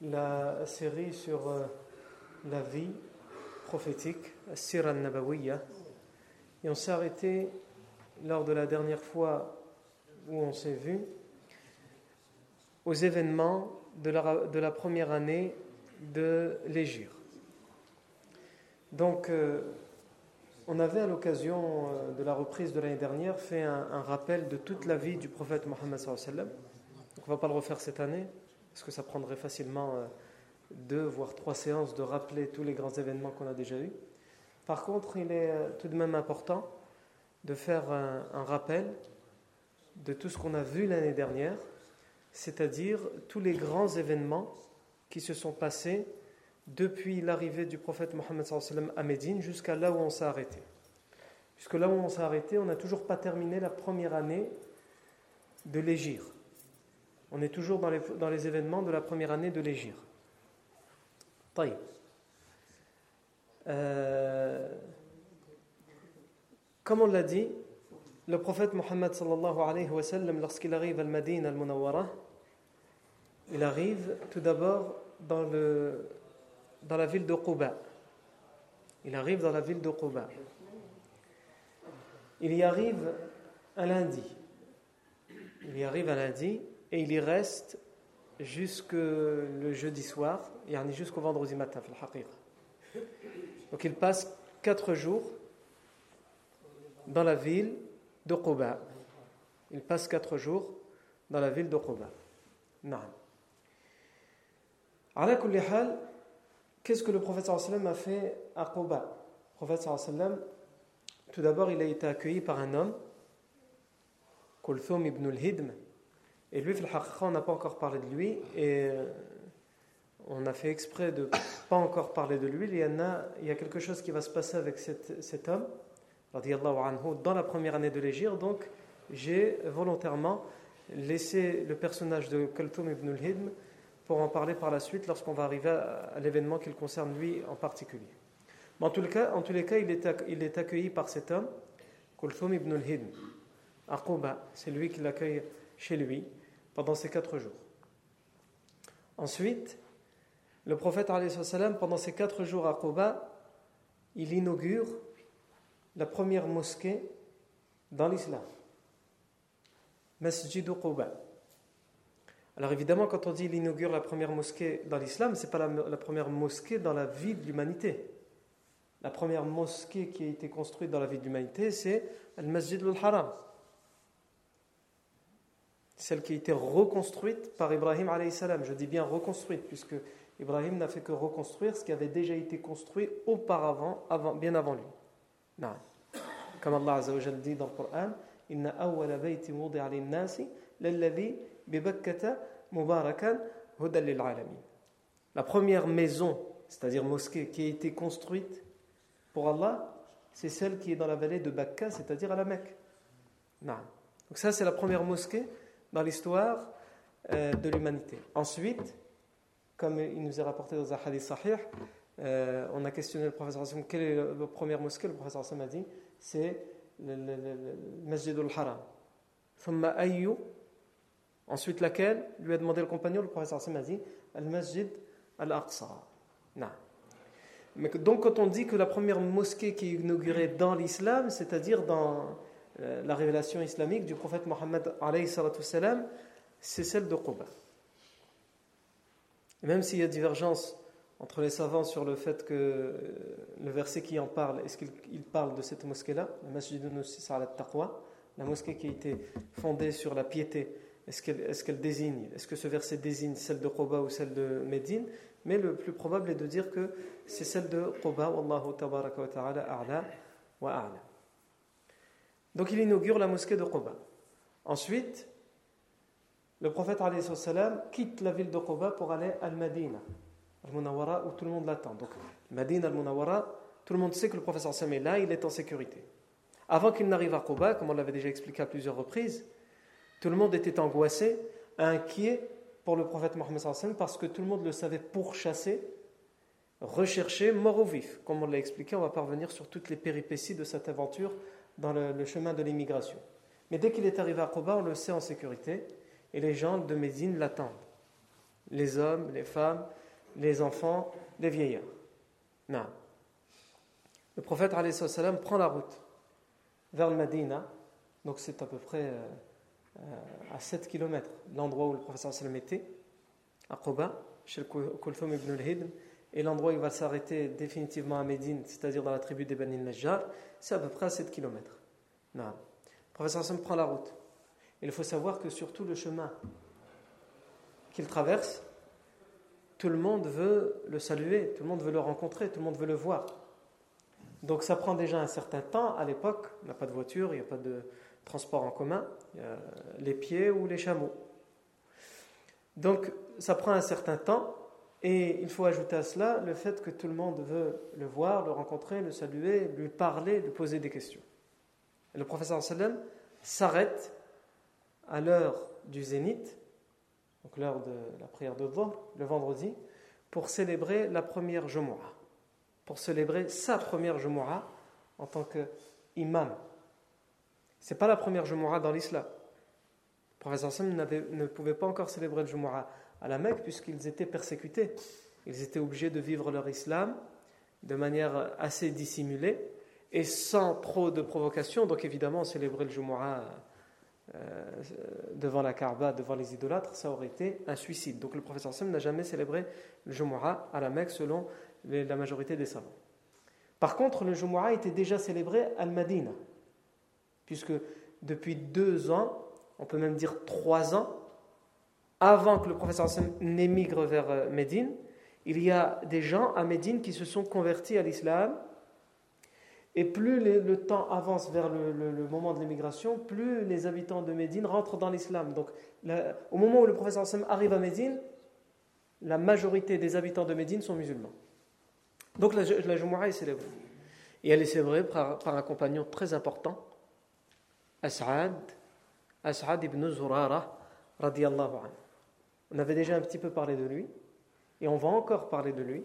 la série sur euh, la vie prophétique, Sira Nabawiya, et on s'est arrêté lors de la dernière fois où on s'est vu aux événements de la, première année de l'Égir. Donc, euh, on avait à l'occasion euh, de la reprise de l'année dernière fait un, un, rappel de toute la vie du prophète Mohammed on ne va pas le refaire cette année, parce que ça prendrait facilement euh, deux voire trois séances de rappeler tous les grands événements qu'on a déjà eus? Par contre, il est euh, tout de même important de faire un, rappel de tout ce qu'on a vu l'année dernière, c'est-à-dire tous les grands événements qui se sont passés depuis l'arrivée du prophète Mohammed à Médine jusqu'à là où on s'est arrêté. Puisque là où on s'est arrêté, on n'a toujours pas terminé la première année de l'Égir. On est toujours dans les, événements de la première année de l'Égir. Euh, comme on l'a dit, le prophète Mohammed sallallahu alayhi wa sallam, lorsqu'il arrive à Al-Madin al-Munawwara, il arrive tout d'abord dans, dans la ville de Quba. Il arrive dans la ville de Quba. Il y arrive un lundi. Il y arrive un lundi et il y reste jusque le jeudi soir, jusqu'au vendredi matin. Donc il passe quatre jours dans la ville de Quba. Il passe quatre jours dans la ville de Quba. Qu'est-ce que le prophète a fait à Quba? Le prophète tout d'abord, il a été accueilli par un homme, Kulthum ibn al-Hidm. Et lui, on n'a pas encore parlé de lui. Et on a fait exprès de pas encore parler de lui. Il y, a, quelque chose qui va se passer avec cet, cet homme, anhu, dans la première année de l'Égir. Donc, j'ai volontairement laissé le personnage de Kulthum ibn al-Hidm pour en parler par la suite lorsqu'on va arriver à, l'événement qui le concerne lui en particulier. Mais en, tout cas, en tous les cas, il est, il est accueilli par cet homme, Kulthum ibn al-Hidm, à Quba. C'est lui qui l'accueille chez lui pendant ces quatre jours. Ensuite, le prophète, pendant ces quatre jours à Quba, il inaugure la première mosquée dans l'islam. Masjid Quba. Alors évidemment, quand on dit il inaugure la première mosquée dans l'islam, ce n'est pas la, la, première mosquée dans la vie de l'humanité. La première mosquée qui a été construite dans la vie de l'humanité, c'est le Masjid al-Haram. Celle qui a été reconstruite par Ibrahim salam. Je dis bien reconstruite, puisque Ibrahim n'a fait que reconstruire ce qui avait déjà été construit auparavant, avant, bien avant lui. Non. Comme Allah Azza wa dit dans le Coran, Inna awwala bayti lin-nasi lalladhi bi mubarakan alamin. La première maison, c'est-à-dire mosquée qui a été construite pour Allah, c'est celle qui est dans la vallée de Bakka, c'est-à-dire à la Mecque. Non. Donc ça c'est la première mosquée dans l'histoire euh, de l'humanité. Ensuite, comme il nous est rapporté dans un hadith sahih, euh, on a questionné le professeur Hassan, quelle est la première mosquée Le professeur Hassan a dit, c'est le, le, le, Masjid al-Haram. Ensuite, laquelle Lui a demandé le compagnon, le professeur Hassan a dit, Al-Masjid al-Aqsa. Donc, quand on dit que la première mosquée qui est inaugurée dans l'islam, c'est-à-dire dans la révélation islamique du prophète Mohammed, c'est celle de Quba. Même s'il y a divergence entre les savants sur le fait que euh, le verset qui en parle, est-ce qu'il parle de cette mosquée-là, la Masjid al-Taqwa, la mosquée qui a été fondée sur la piété, est-ce qu'elle désigne, est-ce que ce verset désigne celle de Quba ou celle de Médine? Mais le plus probable est de dire que c'est celle de Quba, Wallahu tabaraka wa ta'ala a'la wa a'la. Donc il inaugure la mosquée de Quba. Ensuite, le prophète quitte la ville de Quba pour aller à Al-Madina, Al-Munawara, où tout le monde l'attend. Donc, Madina, Al-Munawara, tout le monde sait que le prophète est là, il est en sécurité. Avant qu'il n'arrive à Quba, comme on l'avait déjà expliqué à plusieurs reprises, tout le monde était angoissé, inquiet pour le prophète Mohammed parce que tout le monde le savait pourchasser, rechercher, mort au vif. Comme on l'a expliqué, on va parvenir sur toutes les péripéties de cette aventure dans le, chemin de l'immigration. Mais dès qu'il est arrivé à Quba, on le sait en sécurité, et les gens de Médine l'attendent. Les hommes, les femmes, les enfants, les vieillards. Non. Le prophète salam prend la route vers le donc c'est à peu près euh, euh, à 7 km l'endroit où le prophète était, à Quba, chez le Kulthum ibn al-Hidm, et l'endroit où il va s'arrêter définitivement à Médine, c'est-à-dire dans la tribu des Bani Najjar, c'est à peu près à 7 km. Non. Le prophète sallam prend la route. Il faut savoir que sur tout le chemin qu'il traverse, tout le monde veut le saluer, tout le monde veut le rencontrer, tout le monde veut le voir. Donc ça prend déjà un certain temps. À l'époque, il n'y a pas de voiture, il n'y a pas de transport en commun, les pieds ou les chameaux. Donc ça prend un certain temps et il faut ajouter à cela le fait que tout le monde veut le voir, le rencontrer, le saluer, lui parler, lui poser des questions. Et le professeur sallam s'arrête à l'heure du zénith, donc l'heure de la prière de Dhuhr, le vendredi, pour célébrer la première Jumu'ah, pour célébrer sa première Jumu'ah en tant qu'imam. Ce n'est pas la première Jumu'ah dans l'islam. Le professeur Sam ne pouvait pas encore célébrer le Jumu'ah à la Mecque puisqu'ils étaient persécutés. Ils étaient obligés de vivre leur islam de manière assez dissimulée et sans trop de provocation. Donc évidemment, célébrer le Jumu'ah euh, devant la Kaaba, devant les idolâtres, ça aurait été un suicide. Donc le professeur Sam n'a jamais célébré le Jumu'ah à la Mecque selon la majorité des savants. Par contre, le Jumu'ah était déjà célébré à Al-Madina, puisque depuis deux ans, on peut même dire trois ans, avant que le professeur n'émigre vers euh, Médine, il y a des gens à Médine qui se sont convertis à l'islam et plus le temps avance vers le, moment de l'émigration, plus les habitants de Médine rentrent dans l'islam. Donc, au moment où le professeur arrive à Médine, la majorité des habitants de Médine sont musulmans. Donc, la, la Jumu'ah est célébrée. Et elle est célébrée par, un compagnon très important, As'ad, As'ad ibn Zurara, radiallahu anhu. On avait déjà un petit peu parlé de lui, et on va encore parler de lui.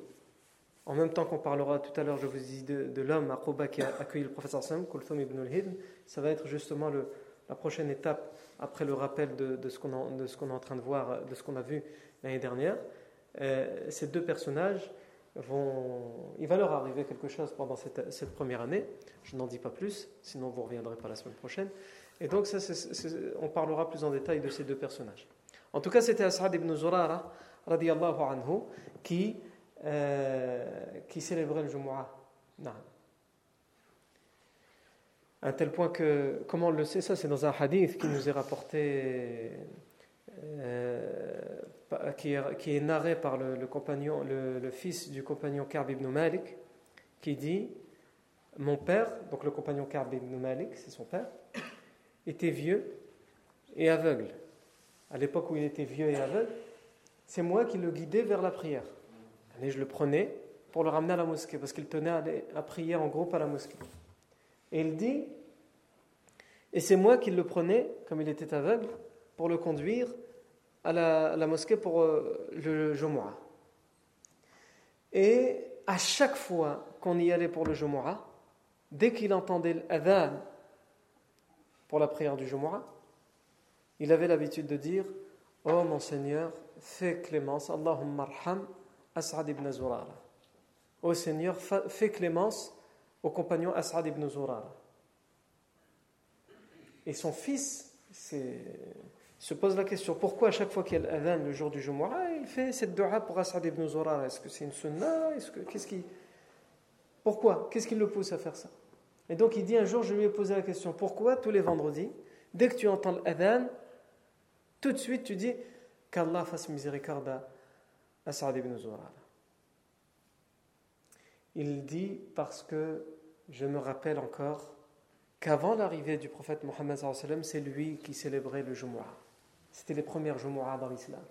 En même temps qu'on parlera tout à l'heure, je vous dis, de, l'homme à Quba qui a accueilli le professeur Sam, Kulthum ibn al-Hidn, ça va être justement la prochaine étape après le rappel de, de ce qu'on est en train de voir, de ce qu'on a vu l'année dernière. Euh, ces deux personnages vont. Il va leur arriver quelque chose pendant cette, cette première année. Je n'en dis pas plus, sinon vous ne reviendrez pas la semaine prochaine. Et donc, ça, on parlera plus en détail de ces deux personnages. En tout cas, c'était As'ad ibn Zurara, radiallahu anhu, qui euh, qui célébrait le Jumu'ah. À tel point que, comment on le sait, ça c'est dans un hadith qui nous est rapporté, euh, qui, est, qui, est, narré par le, compagnon, le, fils du compagnon Karb ibn Malik, qui dit Mon père, donc le compagnon Karb ibn Malik, c'est son père, était vieux et aveugle. À l'époque où il était vieux et aveugle, c'est moi qui le guidais vers la prière. Et je le prenais pour le ramener à la mosquée, parce qu'il tenait à, prier en groupe à la mosquée. Et il dit, et c'est moi qui le prenais, comme il était aveugle, pour le conduire à la, mosquée pour euh, le Jumu'ah. Et à chaque fois qu'on y allait pour le Jumu'ah, dès qu'il entendait l'adhan pour la prière du Jumu'ah, il avait l'habitude de dire Oh mon Seigneur, fais clémence, Allahumma arham As'ad ibn Zurara. Ô Seigneur, fais clémence au compagnon As'ad ibn Zurara. Et son fils se pose la question pourquoi à chaque fois qu'il y a le jour du Jumu'ah, il fait cette dua pour As'ad ibn Zurara? Est-ce que c'est une sunnah Est-ce que, qu'est-ce qui, Pourquoi? Qu'est-ce qui le pousse à faire ça? Et donc il dit un jour, je lui ai posé la question pourquoi tous les vendredis, dès que tu entends l'adhan, tout de suite tu dis qu'Allah fasse miséricorde à As'ad ibn Zurara Il dit parce que je me rappelle encore qu'avant l'arrivée du prophète Mohammed, c'est lui qui célébrait le Jumu'ah. C'était les premières Jumu'ah dans l'islam.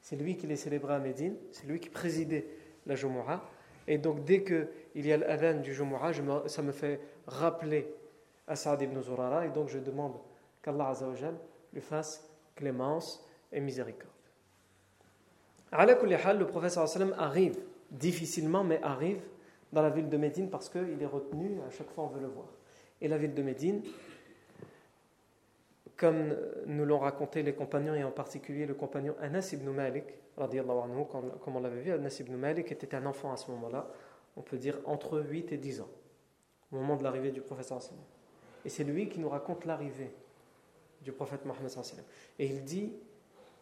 C'est lui qui les célébrait à Médine, c'est lui qui présidait la Jumu'ah. Et donc, dès qu'il y a l'adhan du Jumu'ah, ça me fait rappeler As'ad ibn Zurara, et donc je demande qu'Allah lui fasse clémence et miséricorde. Le prophète arrive, difficilement, mais arrive dans la ville de Médine parce qu'il est retenu, à chaque fois on veut le voir. Et la ville de Médine, comme nous l'ont raconté les compagnons, et en particulier le compagnon Anas ibn Malik, anhu, comme on l'avait vu, Anas ibn Malik était un enfant à ce moment-là, on peut dire entre 8 et 10 ans, au moment de l'arrivée du prophète. Et c'est lui qui nous raconte l'arrivée du prophète Mohammed. Et il dit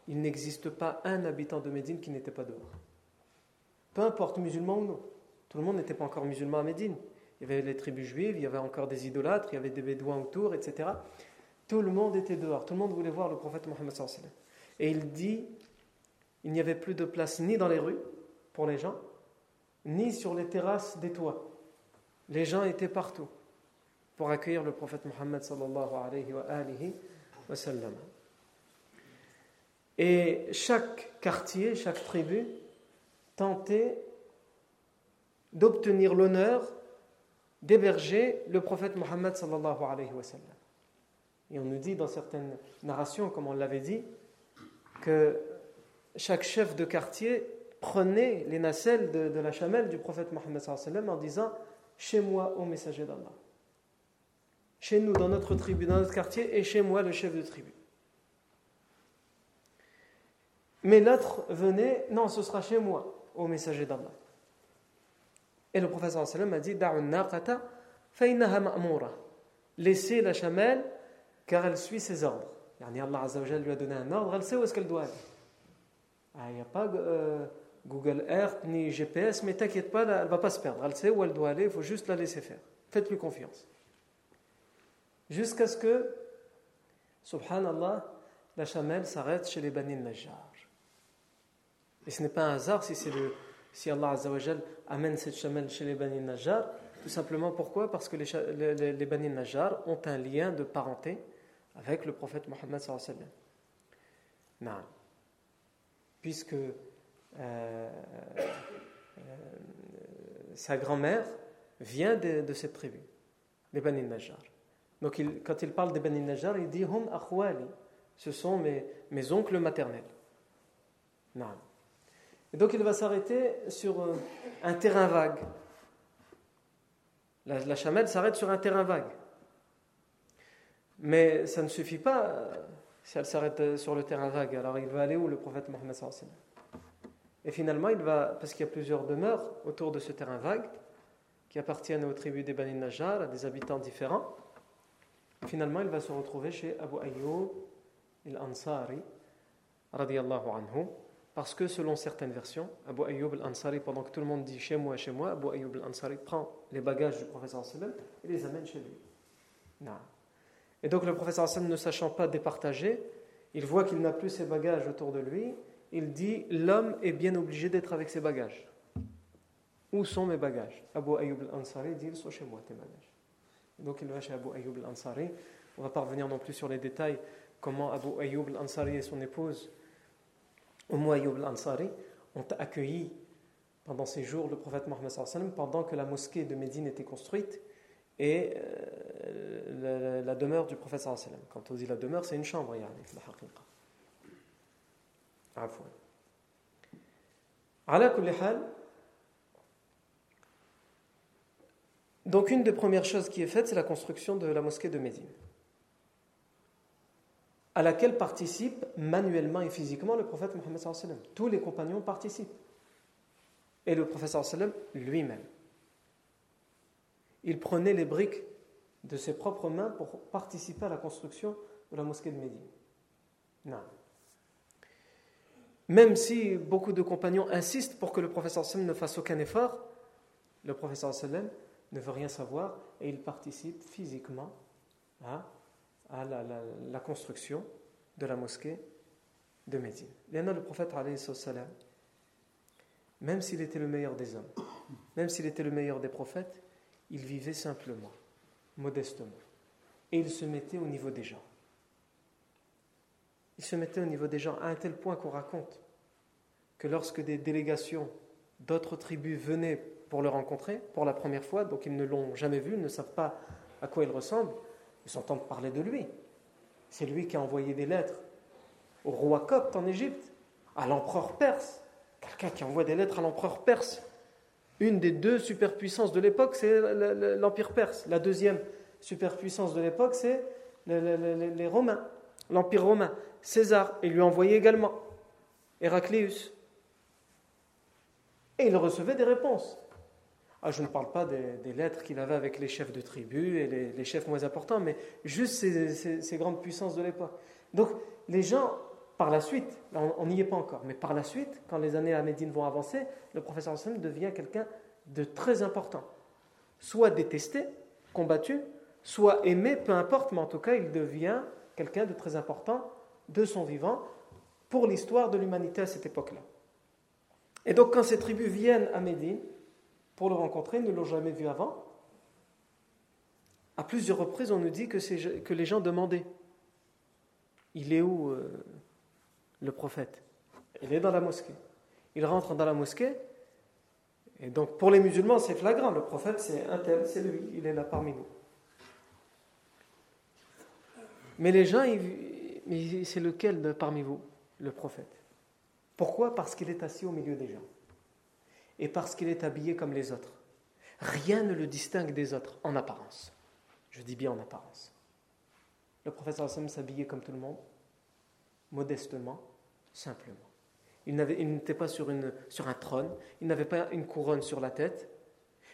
il n'existe pas un habitant de Médine qui n'était pas dehors. Peu importe, musulman ou non. Tout le monde n'était pas encore musulman à Médine. Il y avait les tribus juives, il y avait encore des idolâtres, il y avait des bédouins autour, etc. Tout le monde était dehors. Tout le monde voulait voir le prophète Mohammed. Et il dit il n'y avait plus de place ni dans les rues pour les gens, ni sur les terrasses des toits. Les gens étaient partout pour accueillir le prophète Mohammed Et chaque quartier, chaque tribu tentait d'obtenir l'honneur d'héberger le prophète Mohammed sallallahu alayhi wa sallam. Et on nous dit dans certaines narrations, comme on l'avait dit, que chaque chef de quartier prenait les nacelles de, la chamelle du prophète Mohammed sallallahu en disant Chez moi, ô messager d'Allah. Chez nous, dans notre tribu, dans notre quartier, et chez moi, le chef de tribu. Mais l'autre venait Non, ce sera chez moi, ô messager d'Allah. Et le professeur sallam a dit Laissez la chamelle car elle suit ses ordres. Allah lui a donné un ordre, elle sait où est-ce qu'elle doit aller. Ah, il n'y a pas euh, Google Earth ni GPS, mais t'inquiète pas, elle ne va pas se perdre. Elle sait où elle doit aller, il faut juste la laisser faire. Faites-lui confiance. Jusqu'à ce que, subhanallah, la chamelle s'arrête chez les Bani Najjar. Et ce n'est pas un hasard si le si Allah amène cette chamelle chez les Bani Najjar, tout simplement pourquoi? Parce que les, les, les Bani Najjar ont un lien de parenté avec le prophète Mohammed sallallahu alayhi Puisque euh, euh, sa grand-mère vient de, cette tribu, les Bani Najjar. Donc quand il parle des Bani Najjar, il dit Hum akhwali, ce sont mes, oncles maternels. Non. Et donc il va s'arrêter sur euh, un terrain vague. La, chamelle s'arrête sur un terrain vague. Mais ça ne suffit pas euh, si elle s'arrête euh, sur le terrain vague. Alors il va aller où le prophète Mohammed Et finalement, il va, parce qu'il y a plusieurs demeures autour de ce terrain vague, qui appartiennent aux tribus des Bani Najjar, à des habitants différents. Finalement, il va se retrouver chez Abu Ayyub al-Ansari, radiyallahu anhu, parce que selon certaines versions, Abu Ayyub al-Ansari, pendant que tout le monde dit chez moi, chez moi, Abu Ayyub al-Ansari prend les bagages du professeur sallam et les amène chez lui. Non. Et donc le professeur sallam ne sachant pas départager, il voit qu'il n'a plus ses bagages autour de lui, il dit l'homme est bien obligé d'être avec ses bagages. Où sont mes bagages? Abu Ayyub al-Ansari dit ils sont chez moi tes bagages. Donc il va chez Abu Ayyub al-Ansari. On va pas revenir non plus sur les détails comment Abu Ayyub al-Ansari et son épouse Umm Ayyub al-Ansari ont accueilli pendant ces jours le prophète Mohammed pendant que la mosquée de Médine était construite et euh, la, demeure du prophète Quand on dit la demeure, c'est une chambre, yani, la haqiqa. Donc une des premières choses qui est faite, c'est la construction de la mosquée de Médine, à laquelle participe manuellement et physiquement le prophète Mohammed. Tous les compagnons participent. Et le prophète lui-même. Il prenait les briques de ses propres mains pour participer à la construction de la mosquée de Médine. Non. Même si beaucoup de compagnons insistent pour que le professeur sallam ne fasse aucun effort, le professeur sallam ne veut rien savoir et il participe physiquement à, la, construction de la mosquée de Médine. Le prophète, sallam, même s'il était le meilleur des hommes, même s'il était le meilleur des prophètes, il vivait simplement, modestement. Et il se mettait au niveau des gens il se mettait au niveau des gens à un tel point qu'on raconte que lorsque des délégations d'autres tribus venaient pour le rencontrer pour la première fois, donc ils ne l'ont jamais vu, ils ne savent pas à quoi il ressemble, ils s'entendent parler de lui. C'est lui qui a envoyé des lettres au roi copte en Égypte, à l'empereur perse. Quelqu'un qui envoie des lettres à l'empereur perse. Une des deux superpuissances de l'époque, c'est l'Empire perse. La deuxième superpuissance de l'époque, c'est les Romains, l'Empire romain. César, et lui envoyait également Héracléus. Et il recevait des réponses. Ah, je ne parle pas des, lettres qu'il avait avec les chefs de tribu et les, chefs moins importants, mais juste ces, grandes puissances de l'époque. Donc, les gens, par la suite, on n'y est pas encore, mais par la suite, quand les années à Médine vont avancer, le professeur Hassan devient quelqu'un de très important. Soit détesté, combattu, soit aimé, peu importe, mais en tout cas, il devient quelqu'un de très important de son vivant pour l'histoire de l'humanité à cette époque-là. Et donc quand ces tribus viennent à Médine pour le rencontrer, ne l'ont jamais vu avant, à plusieurs reprises on nous dit que, les gens demandaient, il est où euh, le prophète? Il est dans la mosquée. Il rentre dans la mosquée, et donc pour les musulmans c'est flagrant, le prophète c'est un tel, c'est lui, il est là parmi nous. Mais les gens, c'est lequel parmi vous Le prophète? Pourquoi? Parce qu'il est assis au milieu des gens. Et parce qu'il est habillé comme les autres. Rien ne le distingue des autres en apparence. Je dis bien en apparence. Le prophète s'habillait comme tout le monde, modestement, simplement. Il n'était pas sur, un trône, il n'avait pas une couronne sur la tête,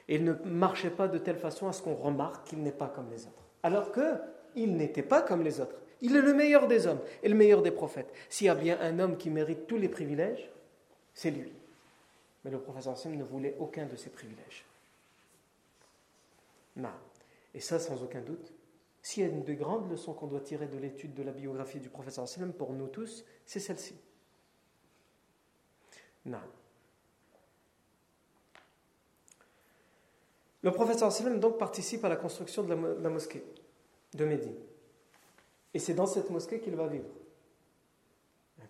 et il ne marchait pas de telle façon à ce qu'on remarque qu'il n'est pas comme les autres. Alors qu'il n'était pas comme les autres. Il est le meilleur des hommes et le meilleur des prophètes. S'il y a bien un homme qui mérite tous les privilèges, c'est lui. Mais le professeur Sim ne voulait aucun de ces privilèges. Non. Et ça, sans aucun doute, s'il y a une des grandes leçons qu'on doit tirer de l'étude de la biographie du professeur Sallam pour nous tous, c'est celle-ci. Non. Le professeur Sallam donc participe à la construction de la mosquée de Médine. Et c'est dans cette mosquée qu'il va vivre.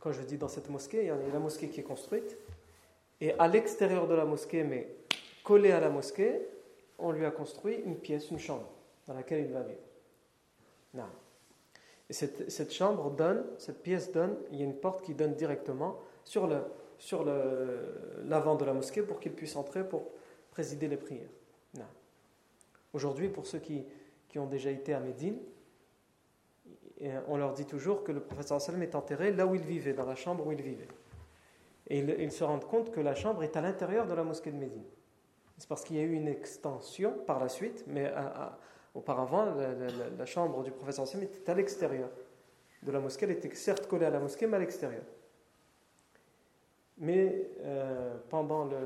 Quand je dis dans cette mosquée, il y a la mosquée qui est construite. Et à l'extérieur de la mosquée, mais collé à la mosquée, on lui a construit une pièce, une chambre, dans laquelle il va vivre. Non. Et cette, cette, chambre donne, cette pièce donne, il y a une porte qui donne directement sur le sur l'avant de la mosquée pour qu'il puisse entrer pour présider les prières. Aujourd'hui, pour ceux qui, qui ont déjà été à Médine, on leur dit toujours que le professeur sallam est enterré là où il vivait, dans la chambre où il vivait. Et ils, se rendent compte que la chambre est à l'intérieur de la mosquée de Médine. C'est parce qu'il y a eu une extension par la suite, mais auparavant, la, chambre du professeur sallam était à l'extérieur de la mosquée. Elle était certes collée à la mosquée, mais à l'extérieur. Mais euh, pendant le,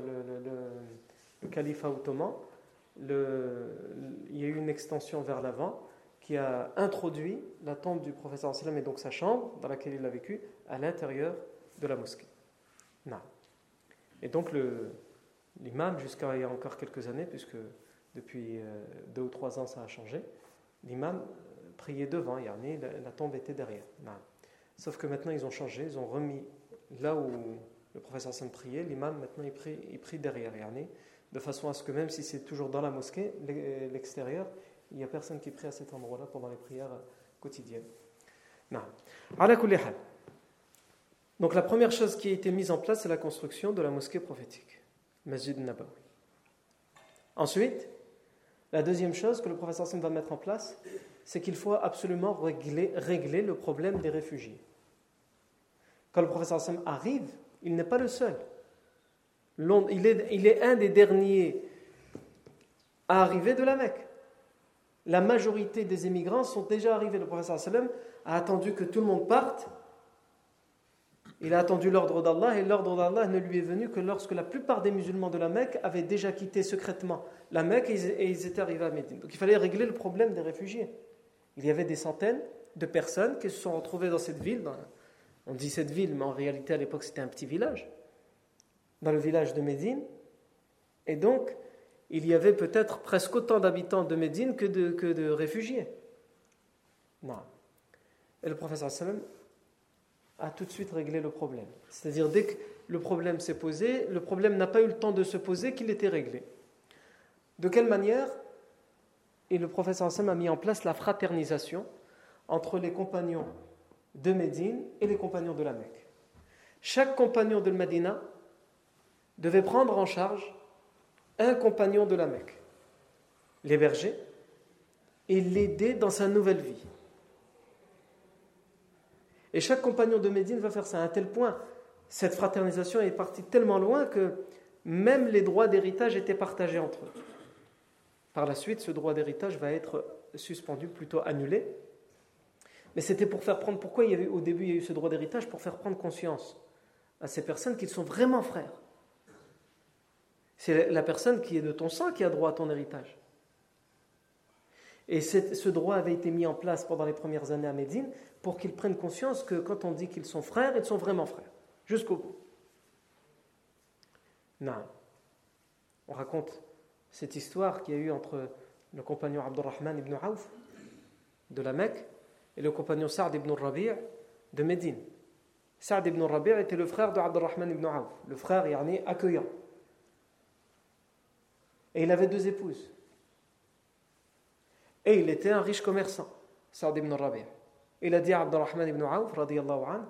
le, califat ottoman, il y a eu une extension vers l'avant qui a introduit la tombe du professeur sallam et donc sa chambre dans laquelle il a vécu à l'intérieur de la mosquée. Non. Et donc l'imam, jusqu'à il y a encore quelques années, puisque depuis euh, deux ou trois ans ça a changé, l'imam euh, priait devant, yani, la, la tombe était derrière. Non. Sauf que maintenant ils ont changé, ils ont remis là où le professeur sallam priait, l'imam maintenant il prie, il prie derrière, yani, de façon à ce que même si c'est toujours dans la mosquée, l'extérieur, il n'y a personne qui prie à cet endroit-là pendant les prières quotidiennes. Non. Donc la première chose qui a été mise en place, c'est la construction de la mosquée prophétique, Masjid Nabawi. Ensuite, La deuxième chose que le professeur Hassan va mettre en place, c'est qu'il faut absolument régler, le problème des réfugiés. Quand le professeur Hassan arrive, il n'est pas le seul. Il est, un des derniers à arriver de la Mecque. La majorité des émigrants sont déjà arrivés. Le professeur Hassan a attendu que tout le monde parte il a attendu l'ordre d'Allah et l'ordre d'Allah ne lui est venu que lorsque la plupart des musulmans de la Mecque avaient déjà quitté secrètement la Mecque et ils étaient arrivés à Médine. Donc il fallait régler le problème des réfugiés. Il y avait des centaines de personnes qui se sont retrouvées dans cette ville. on dit cette ville, mais en réalité à l'époque c'était un petit village. Dans le village de Médine. Et donc il y avait peut-être presque autant d'habitants de Médine que de, réfugiés. Non. Et le professeur sallam a tout de suite réglé le problème. C'est-à-dire, dès que le problème s'est posé, le problème n'a pas eu le temps de se poser qu'il était réglé. De quelle manière Et le professeur Hassan a mis en place la fraternisation entre les compagnons de Médine et les compagnons de la Mecque. Chaque compagnon de Médina devait prendre en charge un compagnon de la Mecque, l'héberger et l'aider dans sa nouvelle vie. Et chaque compagnon de Médine va faire ça à tel point. Cette fraternisation est partie tellement loin que même les droits d'héritage étaient partagés entre eux. Par la suite, ce droit d'héritage va être suspendu, plutôt annulé. Mais c'était pour faire prendre, pourquoi il avait, au début il y a eu ce droit d'héritage? Pour faire prendre conscience à ces personnes qu'ils sont vraiment frères. C'est la personne qui est de ton sang qui a droit à ton héritage. Et ce droit avait été mis en place pendant les premières années à Médine pour qu'ils prennent conscience que quand on dit qu'ils sont frères, ils sont vraiment frères, jusqu'au bout. Non. On raconte cette histoire qu'il y a eu entre le compagnon Abdurrahman ibn Auf de la Mecque et le compagnon Saad ibn Rabi' de Médine. Saad ibn Rabi' était le frère de Abdurrahman ibn Auf, le frère yani, accueillant. Et il avait deux épouses. Et il était un riche commerçant, Saad ibn Rabi'. Il a dit à Abdurrahman ibn Auf, an,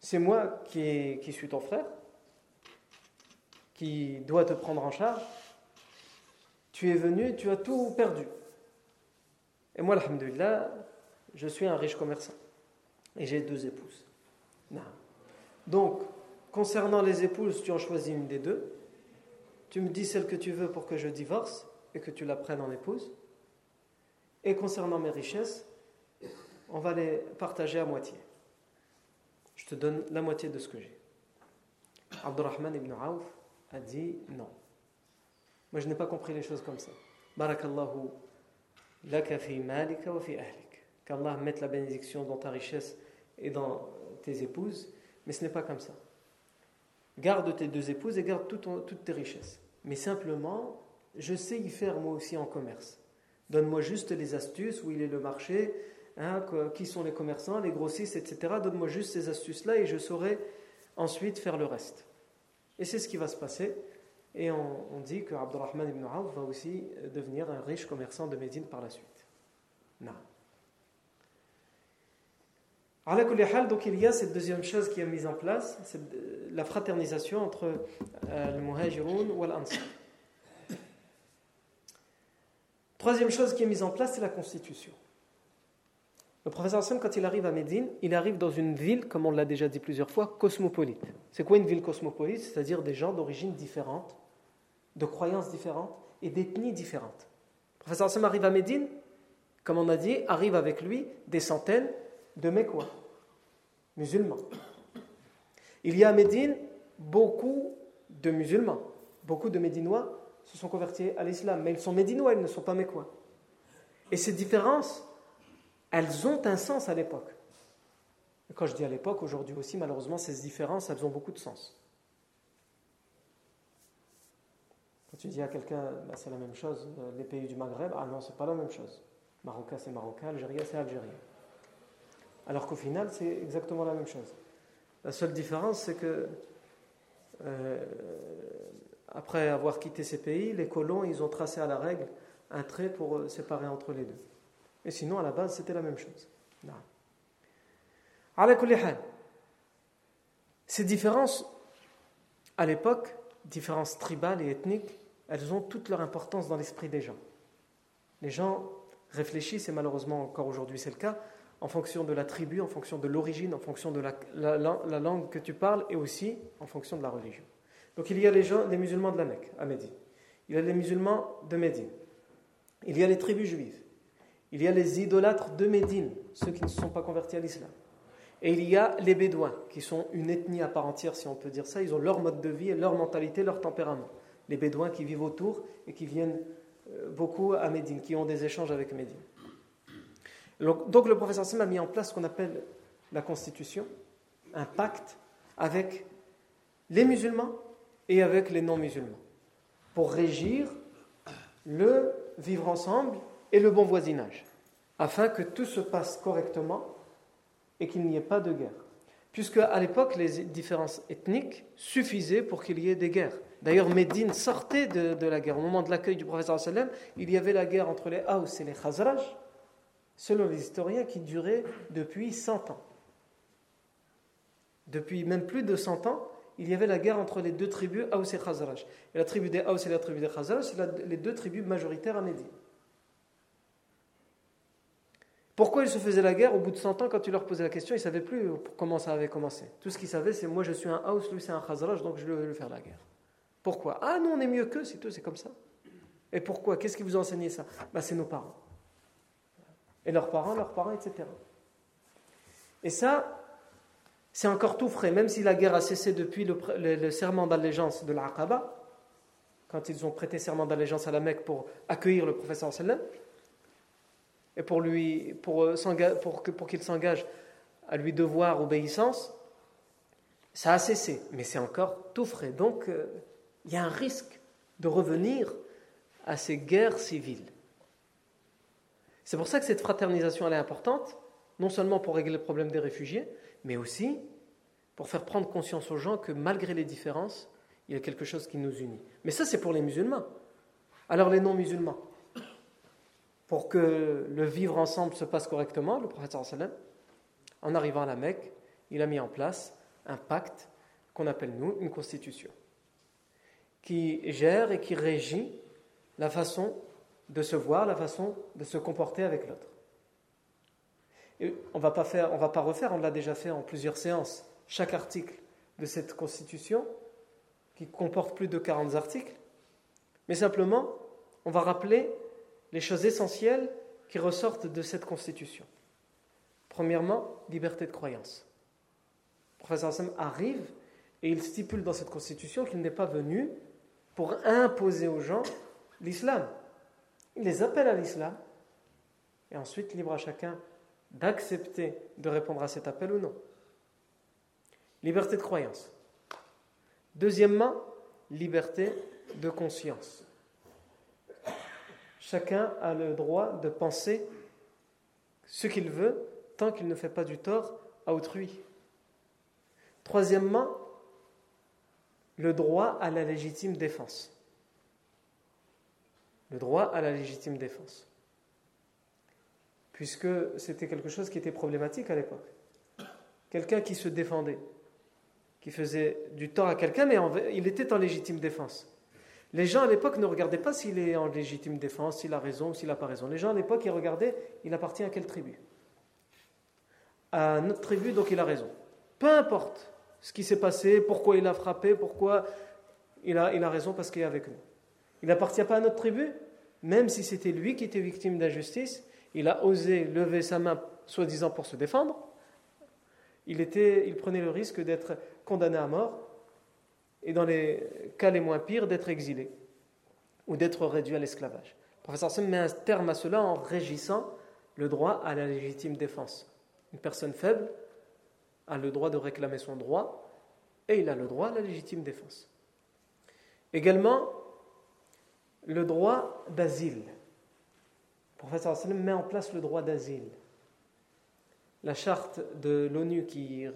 c'est moi qui, suis ton frère, qui dois te prendre en charge. Tu es venu, tu as tout perdu. Et moi, alhamdulillah, je suis un riche commerçant. Et j'ai deux épouses. Donc, concernant les épouses, tu en choisis une des deux. Tu me dis celle que tu veux pour que je divorce et que tu la prennes en épouse. Et concernant mes richesses, on va les partager à moitié. Je te donne la moitié de ce que j'ai. Abdurrahman ibn Auf a dit non. Moi, je n'ai pas compris les choses comme ça. Barakallahu laka fi malika wa fi ahlik. Qu'Allah mette la bénédiction dans ta richesse et dans tes épouses, mais ce n'est pas comme ça. Garde tes deux épouses et garde toutes tes richesses. Mais simplement, je sais y faire moi aussi en commerce. Donne-moi juste les astuces, où il est le marché, hein, qui sont les commerçants, les grossistes, etc. Donne-moi juste ces astuces-là et je saurai ensuite faire le reste. Et c'est ce qui va se passer. Et on, dit que Abdurrahman ibn Auf va aussi devenir un riche commerçant de Médine par la suite. Non. Donc il y a cette deuxième chose qui est mise en place, c'est la fraternisation entre euh, le muhajirun et l'ansar. Troisième chose qui est mise en place, c'est la constitution. Le professeur Hassan, quand il arrive à Médine, il arrive dans une ville, comme on l'a déjà dit plusieurs fois, cosmopolite. C'est quoi une ville cosmopolite? C'est-à-dire des gens d'origine différente, de croyances différentes et d'ethnies différentes. Le professeur Hassan arrive à Médine, comme on a dit, arrive avec lui des centaines de Mécois, musulmans. Il y a à Médine beaucoup de musulmans, beaucoup de Médinois se sont convertis à l'islam, mais ils sont médinois, ils ne sont pas mécois. Et ces différences, elles ont un sens à l'époque. quand je dis à l'époque, aujourd'hui aussi, malheureusement, ces différences, elles ont beaucoup de sens. Quand tu dis à quelqu'un, bah, c'est la même chose, euh, les pays du Maghreb, ah non, c'est pas la même chose. Marocain, c'est marocain, Algérien, c'est algérien. Alors qu'au final, c'est exactement la même chose. La seule différence, c'est que euh, après avoir quitté ces pays, les colons, ils ont tracé à la règle un trait pour euh, séparer entre les deux. Et sinon, à la base, c'était la même chose. Ces différences, à l'époque, différences tribales et ethniques, elles ont toute leur importance dans l'esprit des gens. Les gens réfléchissent, et malheureusement encore aujourd'hui c'est le cas, en fonction de la tribu, en fonction de l'origine, en fonction de la, langue que tu parles et aussi en fonction de la religion. Donc il y a les, gens, les musulmans de la Mecque, à Médine. Il y a les musulmans de Médine. Il y a les tribus juives. Il y a les idolâtres de Médine, ceux qui ne se sont pas convertis à l'islam. Et il y a les Bédouins, qui sont une ethnie à part entière, si on peut dire ça. Ils ont leur mode de vie, leur mentalité, leur tempérament. Les Bédouins qui vivent autour et qui viennent euh, beaucoup à Médine, qui ont des échanges avec Médine. Donc le professeur Sim a mis en place ce qu'on appelle la constitution, un pacte avec les musulmans et avec les non-musulmans, pour régir le vivre ensemble et le bon voisinage, afin que tout se passe correctement et qu'il n'y ait pas de guerre. Puisque à l'époque, les différences ethniques suffisaient pour qu'il y ait des guerres. D'ailleurs, Médine sortait de, la guerre. Au moment de l'accueil du professeur il y avait la guerre entre les Haus et les Khazraj, selon les historiens, qui durait depuis 100 ans. Depuis même plus de 100 ans, il y avait la guerre entre les deux tribus Haus et Khazraj. Et la tribu des Haus et la tribu des Khazraj, c'est les deux tribus majoritaires à Médine. Pourquoi ils se faisaient la guerre au bout de 100 ans Quand tu leur posais la question, ils ne savaient plus comment ça avait commencé. Tout ce qu'ils savaient, c'est moi je suis un Haus, lui c'est un Khazraj, donc je vais faire la guerre. Pourquoi? Ah non, on est mieux qu'eux, c'est tout, c'est comme ça. Et pourquoi? Qu'est-ce qui vous a ça? Bah, C'est nos parents. Et leurs parents, leurs parents, etc. Et ça, c'est encore tout frais, même si la guerre a cessé depuis le, serment d'allégeance de l'Aqaba, quand ils ont prêté serment d'allégeance à la Mecque pour accueillir le professeur sallam, et pour, lui, pour, euh, pour, qu'il s'engage à lui devoir obéissance, ça a cessé, mais c'est encore tout frais. Donc, euh, il y a un risque de revenir à ces guerres civiles. C'est pour ça que cette fraternisation elle est importante, non seulement pour régler le problème des réfugiés, mais aussi pour faire prendre conscience aux gens que malgré les différences, il y a quelque chose qui nous unit. Mais ça, c'est pour les musulmans. Alors les non-musulmans, pour que le vivre ensemble se passe correctement, le prophète sallam, en arrivant à la Mecque, il a mis en place un pacte qu'on appelle nous une constitution, qui gère et qui régit la façon de se voir, la façon de se comporter avec l'autre. On va pas va pas refaire, on l'a déjà fait en plusieurs séances. Chaque article de cette constitution, qui comporte plus de 40 articles, mais simplement, on va rappeler les choses essentielles qui ressortent de cette constitution. Premièrement, liberté de croyance. Le professeur Hassan arrive et il stipule dans cette constitution qu'il n'est pas venu pour imposer aux gens l'islam. Il les appelle à l'islam et ensuite libre à chacun d'accepter de répondre à cet appel ou non. Liberté de croyance. Deuxièmement, liberté de conscience. Chacun a le droit de penser ce qu'il veut tant qu'il ne fait pas du tort à autrui. Troisièmement, le droit à la légitime défense. Le droit à la légitime défense. Puisque c'était quelque chose qui était problématique à l'époque. Quelqu'un qui se défendait, qui faisait du tort à quelqu'un, mais il était en légitime défense. Les gens à l'époque ne regardaient pas s'il est en légitime défense, s'il a raison s'il n'a pas raison. Les gens à l'époque, ils regardaient, il appartient à quelle tribu? À notre tribu, donc il a raison. Peu importe ce qui s'est passé, pourquoi il a frappé, pourquoi il a, il a raison parce qu'il est avec nous. Il n'appartient pas à notre tribu, même si c'était lui qui était victime d'injustice, il a osé lever sa main, soi-disant pour se défendre. Il, prenait le risque d'être condamné à mort et dans les cas les moins pires, d'être exilé ou d'être réduit à l'esclavage. Le professeur Sim met un terme à cela en régissant le droit à la légitime défense. Une personne faible a le droit de réclamer son droit et il a le droit à la légitime défense. Également, le droit d'asile. Professeur Sim met en place le droit d'asile. La charte de l'ONU qui,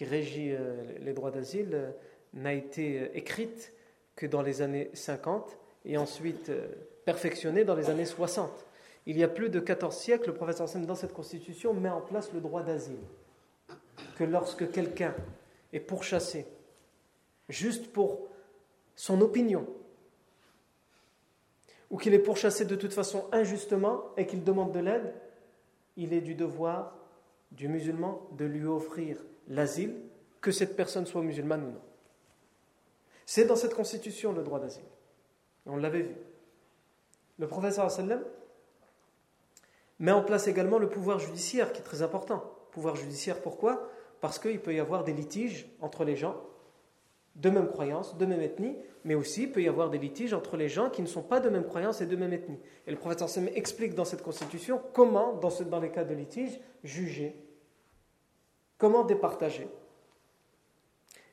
régit euh, les droits d'asile n'a été euh, écrite que dans les années 50 et ensuite euh, perfectionnée dans les années 60. Il y a plus de 14 siècles, le professeur Sam, dans cette constitution, met en place le droit d'asile. Que lorsque quelqu'un est pourchassé, juste pour son opinion, ou qu'il est pourchassé de toute façon injustement et qu'il demande de l'aide, il est du devoir du musulman de lui offrir l'asile, que cette personne soit musulmane ou non. C'est dans cette constitution le droit d'asile. On l'avait vu. Le professeur sallam met en place également le pouvoir judiciaire qui est très important. Pouvoir judiciaire pourquoi? Parce qu'il peut y avoir des litiges entre les gens de même croyance, de même ethnie, mais aussi il peut y avoir des litiges entre les gens qui ne sont pas de même croyance et de même ethnie. Et le professeur Sam explique dans cette constitution comment, dans, dans les cas de litige, juger, comment départager.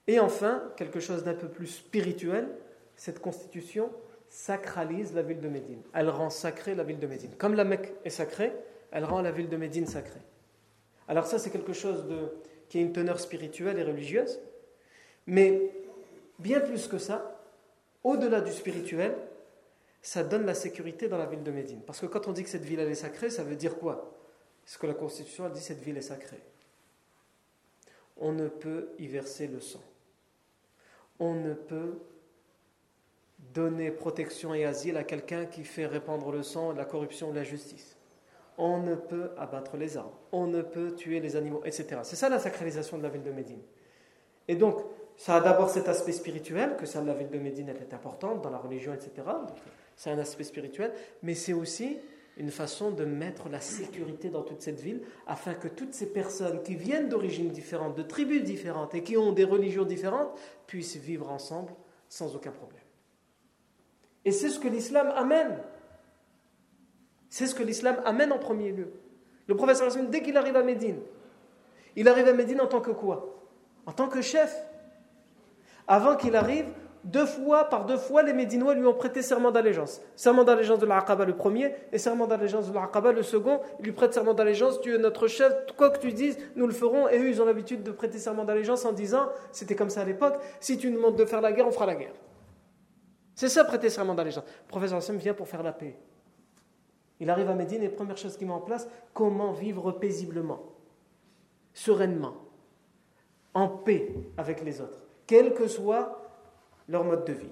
Et enfin, quelque chose d'un peu plus spirituel, cette constitution sacralise la ville de Médine. Elle rend sacrée la ville de Médine. Comme la Mecque est sacrée, elle rend la ville de Médine sacrée. Alors ça, c'est quelque chose qui a une teneur spirituelle et religieuse, mais bien plus que ça, au-delà du spirituel, ça donne la sécurité dans la ville de Médine. Parce que quand on dit que cette ville est sacrée, ça veut dire quoi? Ce que la Constitution a dit, cette ville est sacrée. On ne peut y verser le sang. On ne peut donner protection et asile à quelqu'un qui fait répandre le sang, la corruption, la justice. On ne peut abattre les armes. On ne peut tuer les animaux, etc. C'est ça la sacralisation de la ville de Médine. Et donc, ça a d'abord cet aspect spirituel, que ça, la ville de Médine est importante dans la religion, etc. C'est un aspect spirituel, mais c'est aussi une façon de mettre la sécurité dans toute cette ville, afin que toutes ces personnes qui viennent d'origines différentes, de tribus différentes et qui ont des religions différentes, puissent vivre ensemble sans aucun problème. Et c'est ce que l'islam amène. C'est ce que l'islam amène en premier lieu. Le professeur dès qu'il arrive à Médine, il arrive à Médine en tant que quoi? En tant que chef. Avant qu'il arrive, deux fois, par deux fois, les Médinois lui ont prêté serment d'allégeance. Serment d'allégeance de l'Aqaba le premier et serment d'allégeance de l'Aqaba le second. Ils lui prêtent serment d'allégeance, tu es notre chef, quoi que tu dises, nous le ferons. Et eux, ils ont l'habitude de prêter serment d'allégeance en disant, c'était comme ça à l'époque, si tu nous demandes de faire la guerre, on fera la guerre. C'est ça, prêter serment d'allégeance. Le professeur Hassan vient pour faire la paix. Il arrive à Médine et première chose qu'il met en place, comment vivre paisiblement, sereinement, en paix avec les autres quel que soit leur mode de vie.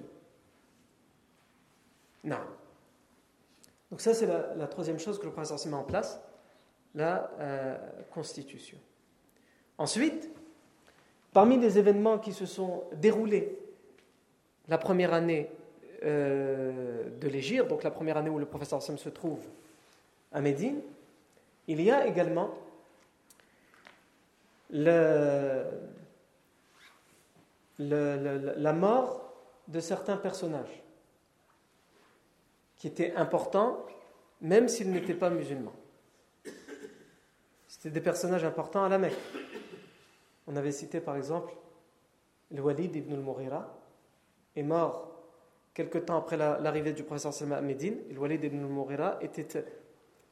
Non. Donc ça, c'est la, troisième chose que le prince met en place, la euh, constitution. Ensuite, parmi les événements qui se sont déroulés la première année euh, de l'Égir, donc la première année où le professeur Sam se trouve à Médine, il y a également le, la mort de certains personnages qui étaient importants même s'ils n'étaient pas musulmans. C'était des personnages importants à la Mecque. On avait cité par exemple le Walid ibn al-Mughira est mort quelque temps après l'arrivée du professeur Salman à. Le Walid ibn al-Mughira était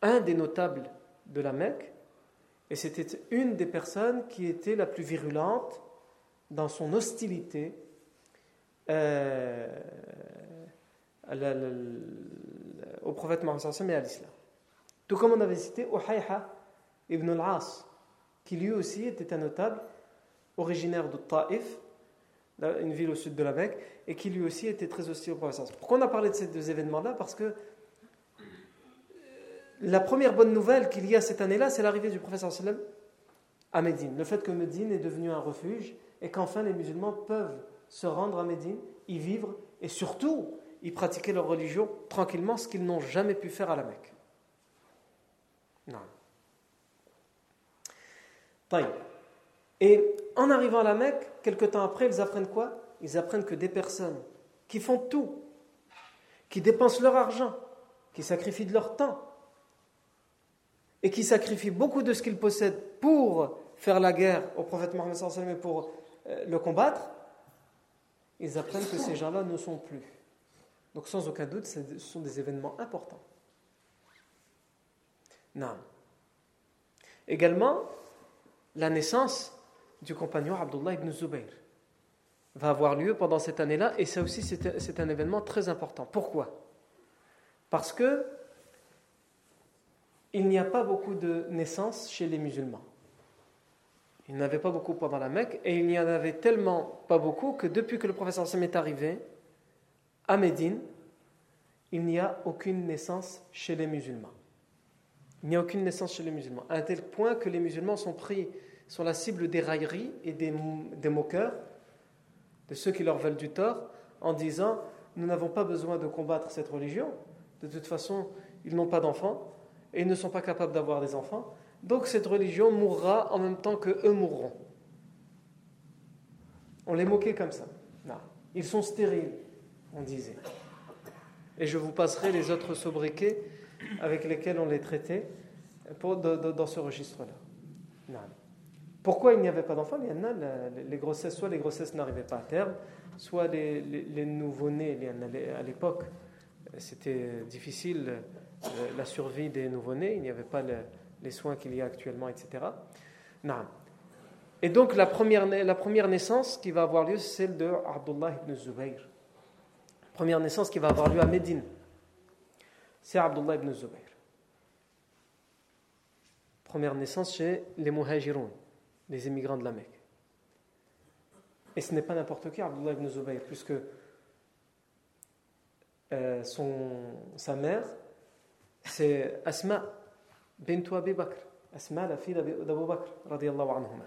un des notables de la Mecque et c'était une des personnes qui était la plus virulente dans son hostilité euh, au prophète Mohammed et à l'islam. Tout comme on avait cité Uhayha ibn al-As, qui lui aussi était un notable originaire de Taif, une ville au sud de la Mecque, et qui lui aussi était très hostile au prophète. Pourquoi on a parlé de ces deux événements-là? Parce que la première bonne nouvelle qu'il y a cette année-là, c'est l'arrivée du prophète à Médine. Le fait que Médine est devenu un refuge et qu'enfin les musulmans peuvent se rendre à Médine, y vivre et surtout y pratiquer leur religion tranquillement, ce qu'ils n'ont jamais pu faire à la Mecque. Non. Et en arrivant à la Mecque, quelque temps après, ils apprennent quoi? Ils apprennent que des personnes qui font tout, qui dépensent leur argent, qui sacrifient de leur temps, et qui sacrifient beaucoup de ce qu'ils possèdent pour faire la guerre au prophète Mohammed et pour le combattre, ils apprennent que ces gens-là ne sont plus. Donc sans aucun doute, ce sont des événements importants. Non. Également, la naissance du compagnon Abdullah ibn Zubayr va avoir lieu pendant cette année-là, et ça aussi c'est un événement très important. Pourquoi? Parce que il n'y a pas beaucoup de naissances chez les musulmans. Il n'y en avait pas beaucoup pendant la Mecque, et il n'y en avait tellement pas beaucoup que depuis que le professeur Sam est arrivé à Médine, il n'y a aucune naissance chez les musulmans. Il n'y a aucune naissance chez les musulmans, à un tel point que les musulmans sont pris sur la cible des railleries et des, des moqueurs, de ceux qui leur veulent du tort, en disant Nous n'avons pas besoin de combattre cette religion, de toute façon, ils n'ont pas d'enfants et ils ne sont pas capables d'avoir des enfants, donc cette religion mourra en même temps que eux mourront. On les moquait comme ça. Non. Ils sont stériles, on disait. Et je vous passerai les autres sobriquets avec lesquels on les traitait dans ce registre-là. Pourquoi il n'y avait pas d'enfants? Les grossesses, soit les grossesses n'arrivaient pas à terme, soit les, les, nouveau-nés à l'époque, c'était difficile euh, la survie des nouveau-nés, il n'y avait pas les soins qu'il y a actuellement, etc. Non. Et donc la première, naissance qui va avoir lieu, c'est celle de Abdullah ibn Zubayr. Première naissance qui va avoir lieu à Médine. C'est Abdullah ibn Zubayr. Première naissance chez les Muhajiroun, les émigrants de la Mecque. Et ce n'est pas n'importe qui, Abdullah ibn Zubayr, puisque euh, sa mère, c'est Asma bint Abi Bakr. Asma, la fille d'Abu Bakr, radiallahu anhuma.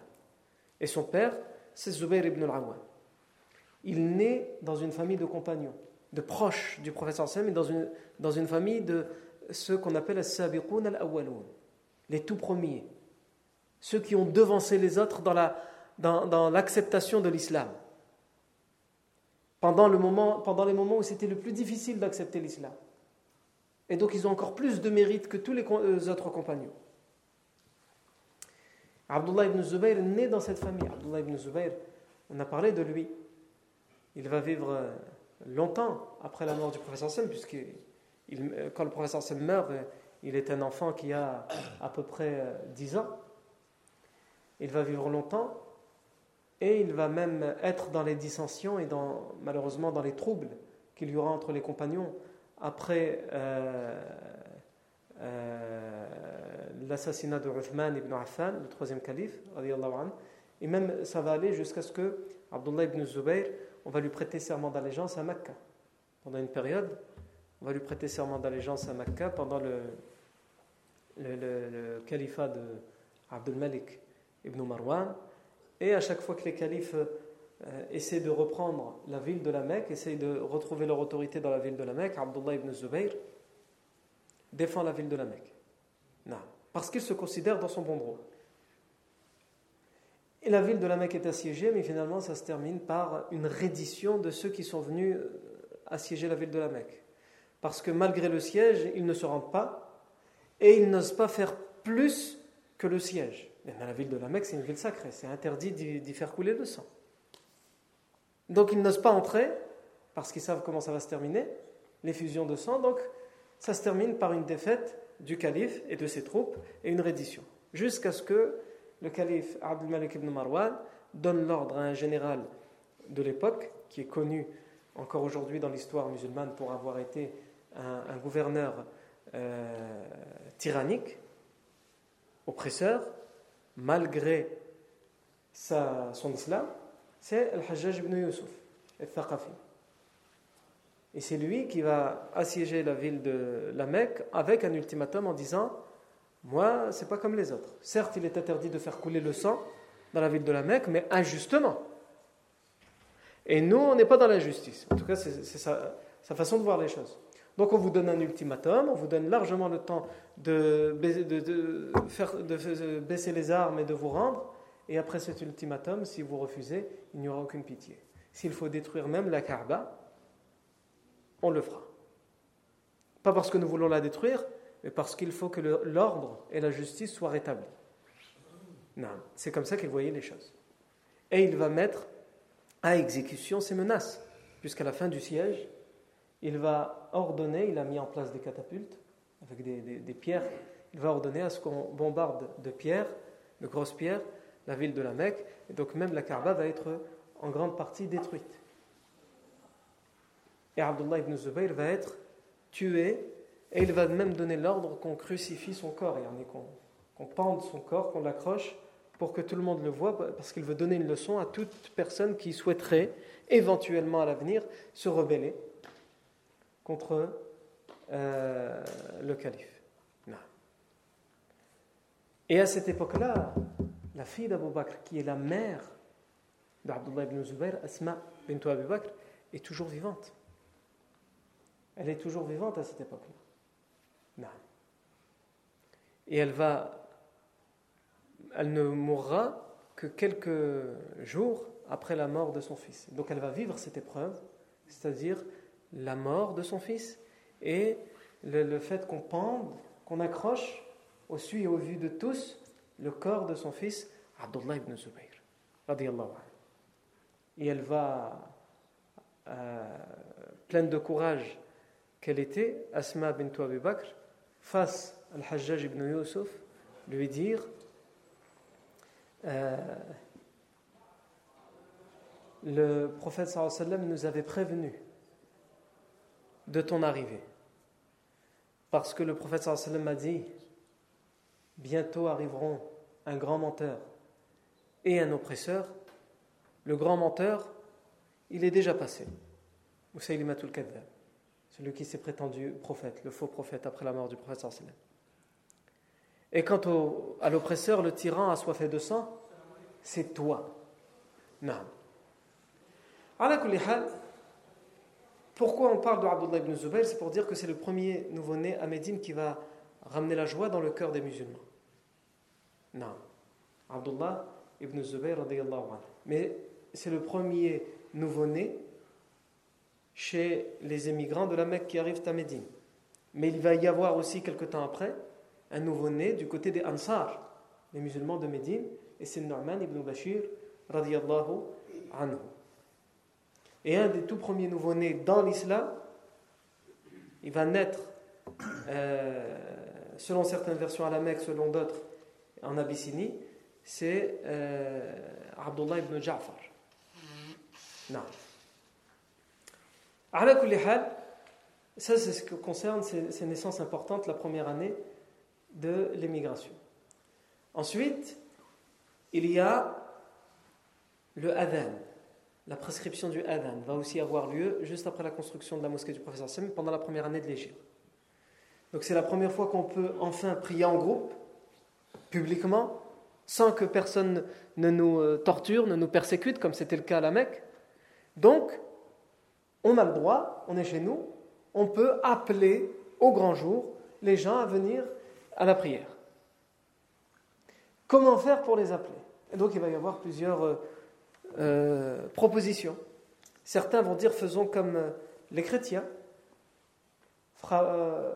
Et son père, c'est Zubayr ibn al-Awwam. Il naît dans une famille de compagnons, de proches du professeur Sam, et dans une, dans une famille de ceux qu'on appelle as-sabiqun al-awwalun, les tout premiers, ceux qui ont devancé les autres dans, la, dans, dans l'acceptation de l'islam. Pendant, le pendant les moments où c'était le plus difficile d'accepter l'islam. Et donc ils ont encore plus de mérite que tous les euh, autres compagnons. Abdullah ibn Zubayr est né dans cette famille. Abdullah ibn Zubayr, on a parlé de lui. Il va vivre euh, longtemps après la mort du professeur Sam, puisque euh, quand le professeur Sam meurt, il est un enfant qui a à peu près 10 ans. Il va vivre longtemps et il va même être dans les dissensions et malheureusement dans les troubles qu'il y aura entre les compagnons après l'assassinat de Uthman ibn Affan, le troisième calife, et même ça va aller jusqu'à ce que Abdullah ibn Zubayr, on va lui prêter serment d'allégeance à Mecca. Pendant une période, on va lui prêter serment d'allégeance à Mecca pendant le, le, califat de Abdul Malik ibn Marwan. Et à chaque fois que les califes euh, essaient de reprendre la ville de la Mecque, essaient de retrouver leur autorité dans la ville de la Mecque, Abdullah ibn Zubayr défend la ville de la Mecque. Non parce qu'il se considère dans son bon droit. Et la ville de la Mecque est assiégée, mais finalement ça se termine par une reddition de ceux qui sont venus euh, assiéger la ville de la Mecque. Parce que malgré le siège, ils ne se rendent pas et ils n'osent pas faire plus que le siège. Mais la ville de la Mecque, c'est une ville sacrée, c'est interdit d'y faire couler le sang. Donc ils n'osent pas entrer parce qu'ils savent comment ça va se terminer, l'effusion de sang. Donc ça se termine par une défaite du calife et de ses troupes et une reddition. Jusqu'à ce que le calife Abdul Malik ibn Marwan donne l'ordre à un général de l'époque, qui est connu encore aujourd'hui dans l'histoire musulmane pour avoir été un, gouverneur euh, tyrannique, oppresseur, malgré sa, son islam, c'est Al-Hajjaj ibn Yusuf, al-Thaqafi. Et c'est lui qui va assiéger la ville de la Mecque avec un ultimatum en disant Moi, c'est pas comme les autres. Certes, il est interdit de faire couler le sang dans la ville de la Mecque, mais injustement. Et nous, on n'est pas dans l'injustice. En tout cas, c'est sa, façon de voir les choses. Donc, on vous donne un ultimatum, on vous donne largement le temps de, de, faire, de baisser les armes et de vous rendre. Et après cet ultimatum, si vous refusez, il n'y aura aucune pitié. S'il faut détruire même la Kaaba, on le fera. Pas parce que nous voulons la détruire, mais parce qu'il faut que l'ordre et la justice soient rétablis. Non, c'est comme ça qu'il voyait les choses. Et il va mettre à exécution ses menaces, jusqu'à la fin du siège. Il va ordonner, il a mis en place des catapultes avec des, pierres, il va ordonner à ce qu'on bombarde de pierres, de grosses pierres, la ville de la Mecque, et donc même la Kaaba va être en grande partie détruite. Et Abdullah ibn Zubayr va être tué et il va même donner l'ordre qu'on crucifie son corps, qu'on pende son corps, qu'on l'accroche pour que tout le monde le voit, parce qu'il veut donner une leçon à toute personne qui souhaiterait éventuellement à l'avenir se rebeller contre euh, le calife. Et à cette époque-là, la fille d'Abu Bakr, qui est la mère d'Abdullah ibn Zubayr, Asma bint Abu Bakr, est toujours vivante. Elle est toujours vivante à cette époque-là. Et elle ne mourra que quelques jours après la mort de son fils. Donc elle va vivre cette épreuve, c'est-à-dire la mort de son fils et le, fait qu'on pende, qu'on accroche au su et au vu de tous le corps de son fils Abdullah ibn Zubayr. Et elle va, euh, pleine de courage qu'elle était, Asma bint Abi Bakr, face à Al-Hajjaj ibn Yusuf, lui dire euh, Le prophète sallam nous avait prévenu de ton arrivée. Parce que le prophète sallam a dit Bientôt arriveront un grand menteur et un oppresseur. Le grand menteur, il est déjà passé. Usaylimatul Kadhab, celui qui s'est prétendu prophète, le faux prophète après la mort du prophète sallam. Et quant au, à l'oppresseur, le tyran assoiffé de sang, c'est toi. Non. Pourquoi on parle de Abdullah ibn Zubayr? C'est pour dire que c'est le premier nouveau-né à qui va ramener la joie dans le cœur des musulmans. Non. Abdullah ibn Zubayr, mais c'est le premier nouveau-né chez les émigrants de la Mecque qui arrivent à Médine. Mais il va y avoir aussi quelque temps après un nouveau-né du côté des Ansar, les musulmans de Médine, et c'est Norman ibn Bashir radiallahu anhu. Et un des tout premiers nouveau-nés dans l'islam, il va naître, euh, selon certaines versions à la Mecque, selon d'autres en Abyssinie, c'est euh, Abdullah ibn Ja'far. Non. Ça, c'est ce qui concerne ces, ces, naissances importantes la première année de l'émigration. Ensuite, il y a le adhan la prescription du adhan va aussi avoir lieu juste après la construction de la mosquée du professeur Sam pendant la première année de l'Égypte. Donc c'est la première fois qu'on peut enfin prier en groupe, publiquement, sans que personne ne nous euh, torture, ne nous persécute, comme c'était le cas à la Mecque. Donc, on a le droit, on est chez nous, on peut appeler au grand jour les gens à venir à la prière. Comment faire pour les appeler? Et donc il va y avoir plusieurs euh, euh, propositions. Certains vont dire faisons comme les chrétiens,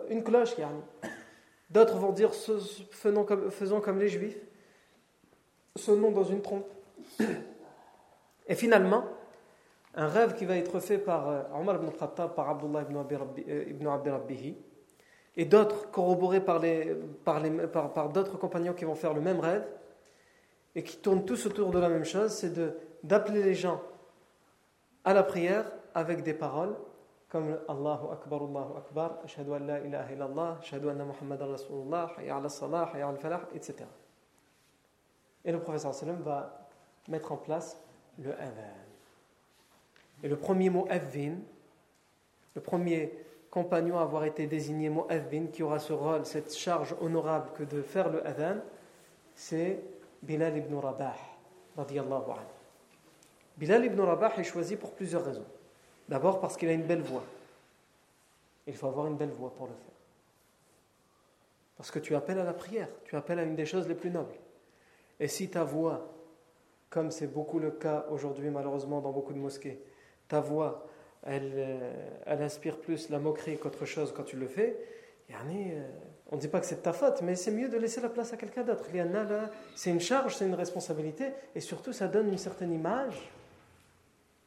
une cloche, D'autres vont dire faisons comme, les juifs, sonnons dans une trompe. Et finalement, un rêve qui va être fait par Omar ibn Khattab, par Abdullah ibn Abdi Rabbihi, et d'autres corroborés par, d'autres compagnons qui vont faire le même rêve, et qui tournent tous autour de la même chose, c'est d'appeler les gens à la prière avec des paroles comme Allahu Akbar, Allahu Akbar, Ashhadu an la ilaha illallah, Ashhadu anna Muhammadan Rasulullah, Hayya ala salah, Hayya al falah, etc. Et le professeur sallam va mettre en place le adhan. Et le premier mot avin, le premier compagnon à avoir été désigné mu'adhin, qui aura ce rôle, cette charge honorable que de faire le adhan, c'est Bilal ibn Rabah, radiyallahu anhu. Bilal ibn Rabah est choisi pour plusieurs raisons. D'abord parce qu'il a une belle voix. Il faut avoir une belle voix pour le faire. Parce que tu appelles à la prière, tu appelles à une des choses les plus nobles. Et si ta voix, comme c'est beaucoup le cas aujourd'hui malheureusement dans beaucoup de mosquées, ta voix, elle, euh, elle inspire plus la moquerie qu'autre chose quand tu le fais, euh, on ne dit pas que c'est de ta faute, mais c'est mieux de laisser la place à quelqu'un d'autre. C'est une charge, c'est une responsabilité, et surtout ça donne une certaine image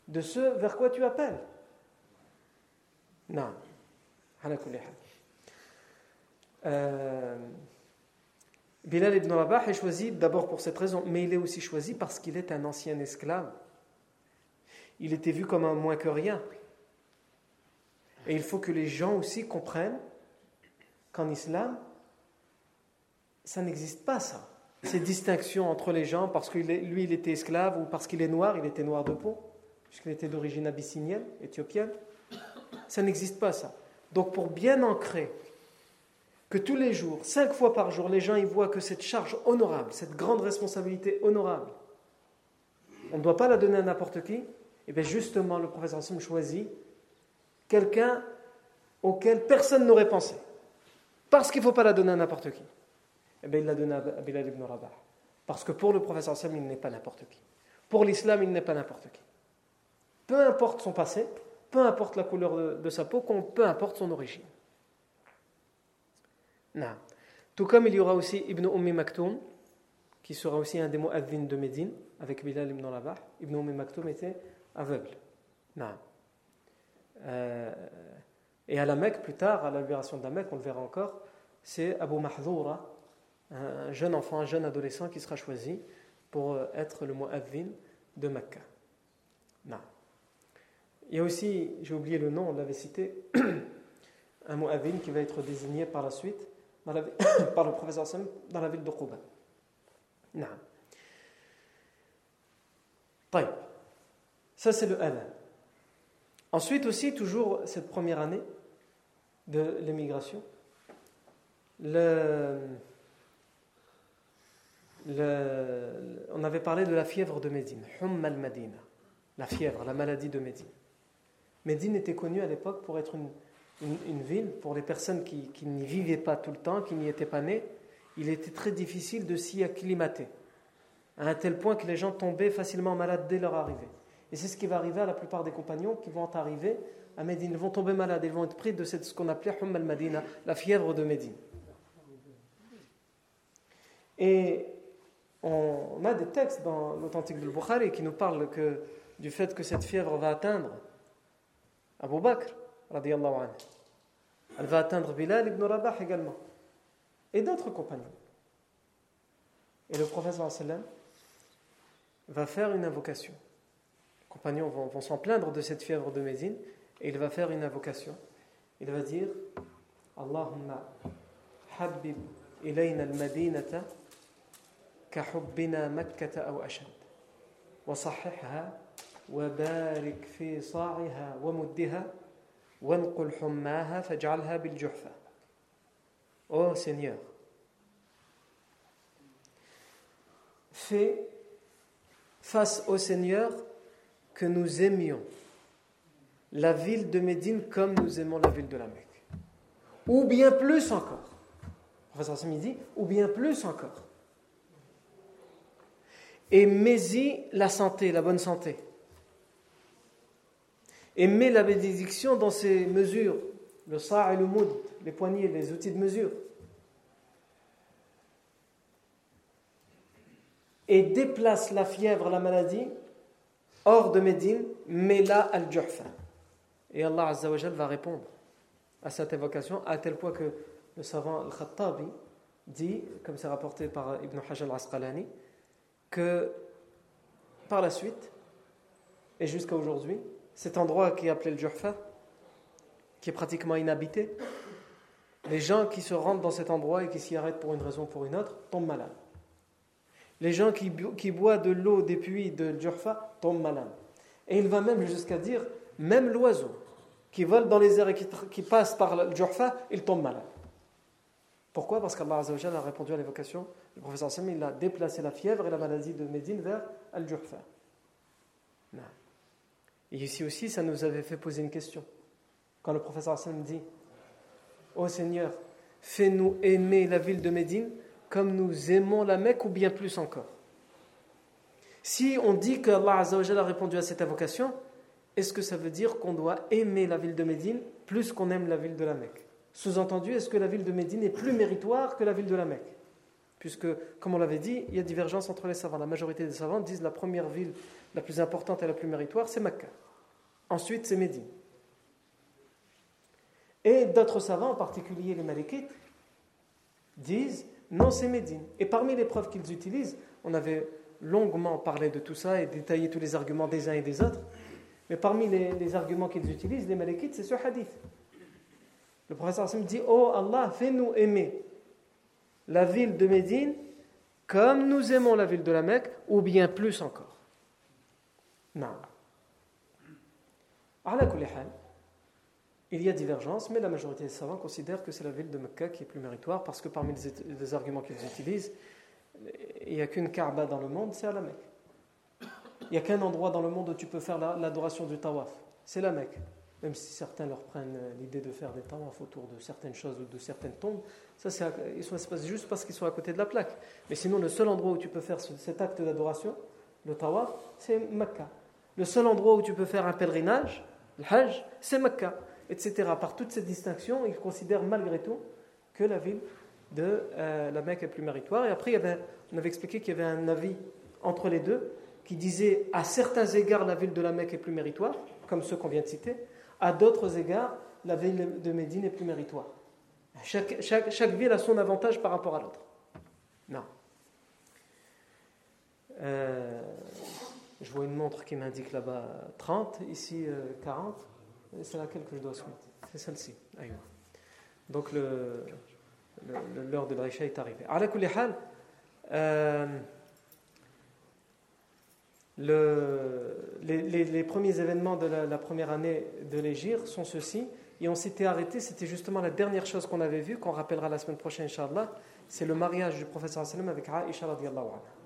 de ce vers quoi tu appelles. Non. Euh, Bilal ibn Rabah est choisi d'abord pour cette raison, mais il est aussi choisi parce qu'il est un ancien esclave. Il était vu comme un moins que rien. Et il faut que les gens aussi comprennent qu'en islam, ça n'existe pas ça. Ces distinctions entre les gens parce que lui il était esclave ou parce qu'il est noir, il était noir de peau puisqu'il était d'origine abyssinienne, éthiopienne. Ça n'existe pas, ça. Donc pour bien ancrer que tous les jours, cinq fois par jour, les gens y voient que cette charge honorable, cette grande responsabilité honorable, on ne doit pas la donner à n'importe qui, et eh bien justement le professeur Hassim choisit quelqu'un auquel personne n'aurait pensé. Parce qu'il ne faut pas la donner à n'importe qui. Et eh bien il l'a donné à Bilal ibn Rabah. Parce que pour le professeur Hassim, il n'est pas n'importe qui. Pour l'islam, il n'est pas n'importe qui. Peu importe son passé, peu importe la couleur de, sa peau, peu importe son origine. Non. Tout comme il y aura aussi Ibn Ummi Maktoum, qui sera aussi un des mu'adhin de Médine, avec Bilal ibn Rabah. Ibn Ummi Maktoum était aveugle. Non. Euh, et à la Mecque, plus tard, à la libération de la Mecque, on le verra encore, c'est Abu Mahdoura, un jeune enfant, un jeune adolescent qui sera choisi pour euh, être le mu'adhin de Mecca. Il y a aussi, j'ai oublié le nom, on l'avait cité, un mu'adhin qui va être désigné par la suite par le professeur Sam dans la ville de Quba. Ça, c'est le adhan. Ensuite aussi, toujours cette première année de l'émigration, le, on avait parlé de la fièvre de Médine, Hum al-Madina, la fièvre, la maladie de Médine. Médine était connue à l'époque pour être une, ville, pour les personnes qui, n'y vivaient pas tout le temps, qui n'y étaient pas nées, il était très difficile de s'y acclimater, à un tel point que les gens tombaient facilement malades dès leur arrivée. Et c'est ce qui va arriver à la plupart des compagnons qui vont arriver à Médine. Ils vont tomber malades, ils vont être pris de ce qu'on appelait Hum al-Madina, la fièvre de Médine. Et on a des textes dans l'authentique du Bukhari qui nous parlent que, du fait que cette fièvre va atteindre Abu Bakr, radiallahu anhu. Elle va atteindre Bilal ibn Rabah également. Et d'autres compagnons. Et le professeur sallam va faire une invocation. Les compagnons vont, vont s'en plaindre de cette fièvre de Médine et il va faire une invocation. Il va dire Allahumma habib ilayna al-madinata ka hubbina makkata aw ashad wa sahihha وبارك في صاعها ومدها وانقل حماها فاجعلها بالجحفة Ô Seigneur, fais face au Seigneur que nous aimions la ville de Médine comme nous aimons la ville de la Mecque. Ou bien plus encore. Professeur Sami dit, ou bien plus encore et mets-y la santé, la bonne santé. Et mets la bénédiction dans ces mesures, le sa' et le moud, les poignées, les outils de mesure. Et déplace la fièvre, la maladie, hors de Médine, mets-la al-Juhfa. Et Allah Azzawajal va répondre à cette évocation, à tel point que le savant Al-Khattabi dit, comme c'est rapporté par Ibn Hajar al-Asqalani, que par la suite, et jusqu'à aujourd'hui, cet endroit qui est appelé le Jurfa, qui est pratiquement inhabité, les gens qui se rendent dans cet endroit et qui s'y arrêtent pour une raison ou pour une autre tombent malades. Les gens qui, boivent de l'eau des puits de Jurfa tombent malades. Et il va même jusqu'à dire, même l'oiseau qui vole dans les airs et qui, passe par le Jurfa, il tombe malade. Pourquoi? Parce qu'Allah a répondu à l'évocation le professeur Sam, il a déplacé la fièvre et la maladie de Médine vers Al-Jurfa. Et ici aussi, ça nous avait fait poser une question. Quand le professeur Sam dit Ô Seigneur, fais-nous aimer la ville de Médine comme nous aimons la Mecque ou bien plus encore? Si on dit que Allah a répondu à cette invocation, est-ce que ça veut dire qu'on doit aimer la ville de Médine plus qu'on aime la ville de la Mecque? Sous-entendu, est-ce que la ville de Médine est plus méritoire que la ville de la Mecque? Puisque, comme on l'avait dit, il y a divergence entre les savants. La majorité des savants disent que la première ville la plus importante et la plus méritoire, c'est Mecca. Ensuite, c'est Médine. Et d'autres savants, en particulier les Malikites, disent non, c'est Médine. Et parmi les preuves qu'ils utilisent, on avait longuement parlé de tout ça et détaillé tous les arguments des uns et des autres. Mais parmi les, arguments qu'ils utilisent, les Malikites, c'est ce hadith. Le professeur Hassim dit Oh Allah, fais-nous aimer la ville de Médine comme nous aimons la ville de la Mecque, ou bien plus encore. Non. Il y a divergence, mais la majorité des savants considèrent que c'est la ville de Mecca qui est plus méritoire parce que parmi les, arguments qu'ils utilisent, il n'y a qu'une Kaaba dans le monde, c'est à la Mecque. Il n'y a qu'un endroit dans le monde où tu peux faire l'adoration du tawaf, c'est la Mecque. Même si certains leur prennent l'idée de faire des tawaf autour de certaines choses ou de certaines tombes, ça c'est juste parce qu'ils sont à côté de la plaque. Mais sinon, le seul endroit où tu peux faire cet acte d'adoration, le tawaf, c'est Mecca. Le seul endroit où tu peux faire un pèlerinage, le hajj, c'est Mecca etc. Par toute cette distinction, ils considèrent malgré tout que la ville de euh, la Mecque est plus méritoire. Et après, on avait expliqué qu'il y avait un avis entre les deux qui disait à certains égards la ville de la Mecque est plus méritoire, comme ceux qu'on vient de citer, à d'autres égards la ville de Médine est plus méritoire. Chaque, ville a son avantage par rapport à l'autre. Non. Euh, je vois une montre qui m'indique là-bas 30, ici 40. Euh, c'est laquelle que je dois soumettre C'est celle-ci. Donc l'heure de l'Aïcha est arrivée. Euh, le, les, les, premiers événements de la, première année de l'Égir sont ceux-ci. Et on s'était arrêté, c'était justement la dernière chose qu'on avait vue, qu'on rappellera la semaine prochaine, Inch'Allah. C'est le mariage du professeur avec Aïcha radiallahu anha.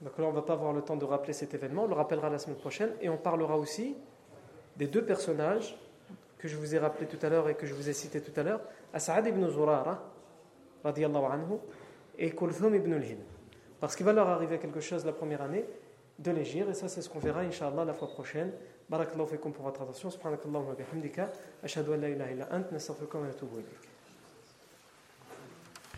Donc là, on ne va pas avoir le temps de rappeler cet événement, on le rappellera la semaine prochaine. Et on parlera aussi des deux personnages que je vous ai rappelés tout à l'heure et que je vous ai cités tout à l'heure, As'ad ibn Zurara, anhu, et Kulthum ibn al-Hin. Parce qu'il va leur arriver quelque chose la première année de l'Égir, et ça c'est ce qu'on verra, Inch'Allah, la fois prochaine. Barakallahu fikum pour votre attention. Subhanakallahu wa bihamdika. Ashhadu an la ilaha illa ant, nastaghfiruka wa natubu.